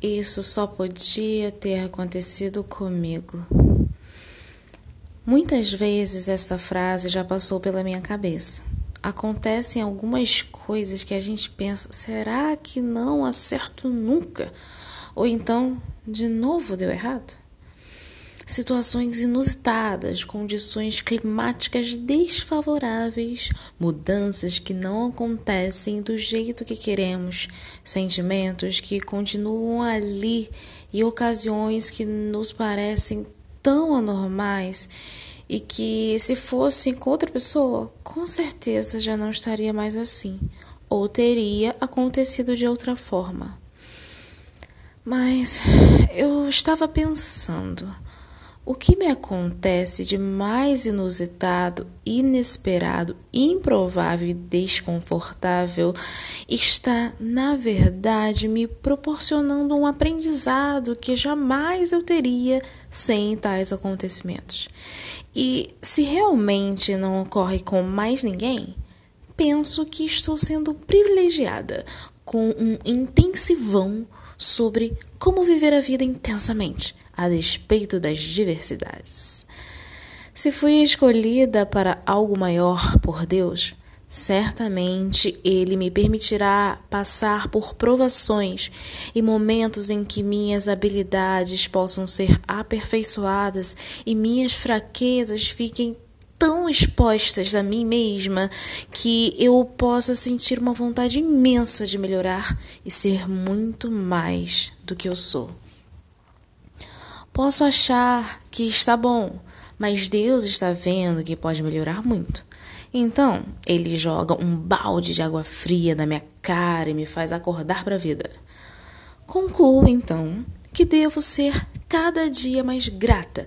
Isso só podia ter acontecido comigo. Muitas vezes esta frase já passou pela minha cabeça. Acontecem algumas coisas que a gente pensa: será que não acerto nunca? Ou então, de novo deu errado? Situações inusitadas, condições climáticas desfavoráveis, mudanças que não acontecem do jeito que queremos, sentimentos que continuam ali e ocasiões que nos parecem tão anormais e que, se fossem com outra pessoa, com certeza já não estaria mais assim, ou teria acontecido de outra forma. Mas eu estava pensando. O que me acontece de mais inusitado, inesperado, improvável e desconfortável está, na verdade, me proporcionando um aprendizado que jamais eu teria sem tais acontecimentos. E se realmente não ocorre com mais ninguém, penso que estou sendo privilegiada com um intensivão sobre como viver a vida intensamente a despeito das diversidades. Se fui escolhida para algo maior por Deus, certamente Ele me permitirá passar por provações e momentos em que minhas habilidades possam ser aperfeiçoadas e minhas fraquezas fiquem tão expostas a mim mesma que eu possa sentir uma vontade imensa de melhorar e ser muito mais do que eu sou. Posso achar que está bom, mas Deus está vendo que pode melhorar muito. Então, ele joga um balde de água fria na minha cara e me faz acordar para a vida. Concluo então que devo ser cada dia mais grata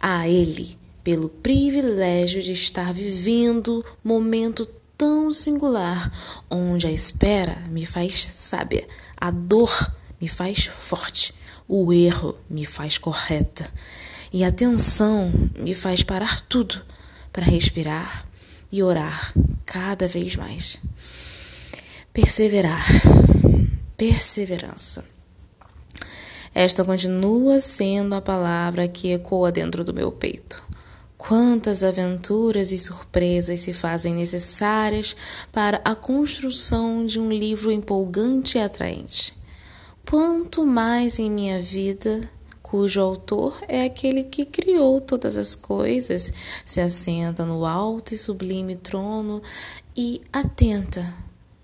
a ele pelo privilégio de estar vivendo momento tão singular, onde a espera me faz sábia, a dor me faz forte o erro me faz correta e a tensão me faz parar tudo para respirar e orar cada vez mais. Perseverar. Perseverança. Esta continua sendo a palavra que ecoa dentro do meu peito. Quantas aventuras e surpresas se fazem necessárias para a construção de um livro empolgante e atraente quanto mais em minha vida, cujo autor é aquele que criou todas as coisas, se assenta no alto e sublime trono e atenta,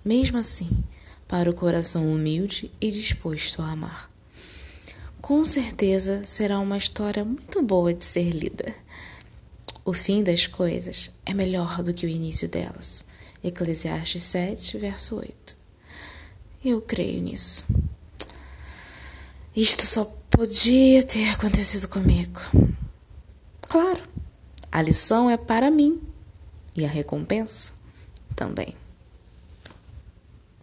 mesmo assim, para o coração humilde e disposto a amar. Com certeza será uma história muito boa de ser lida. O fim das coisas é melhor do que o início delas. Eclesiastes 7, verso 8. Eu creio nisso. Isto só podia ter acontecido comigo. Claro, a lição é para mim e a recompensa também.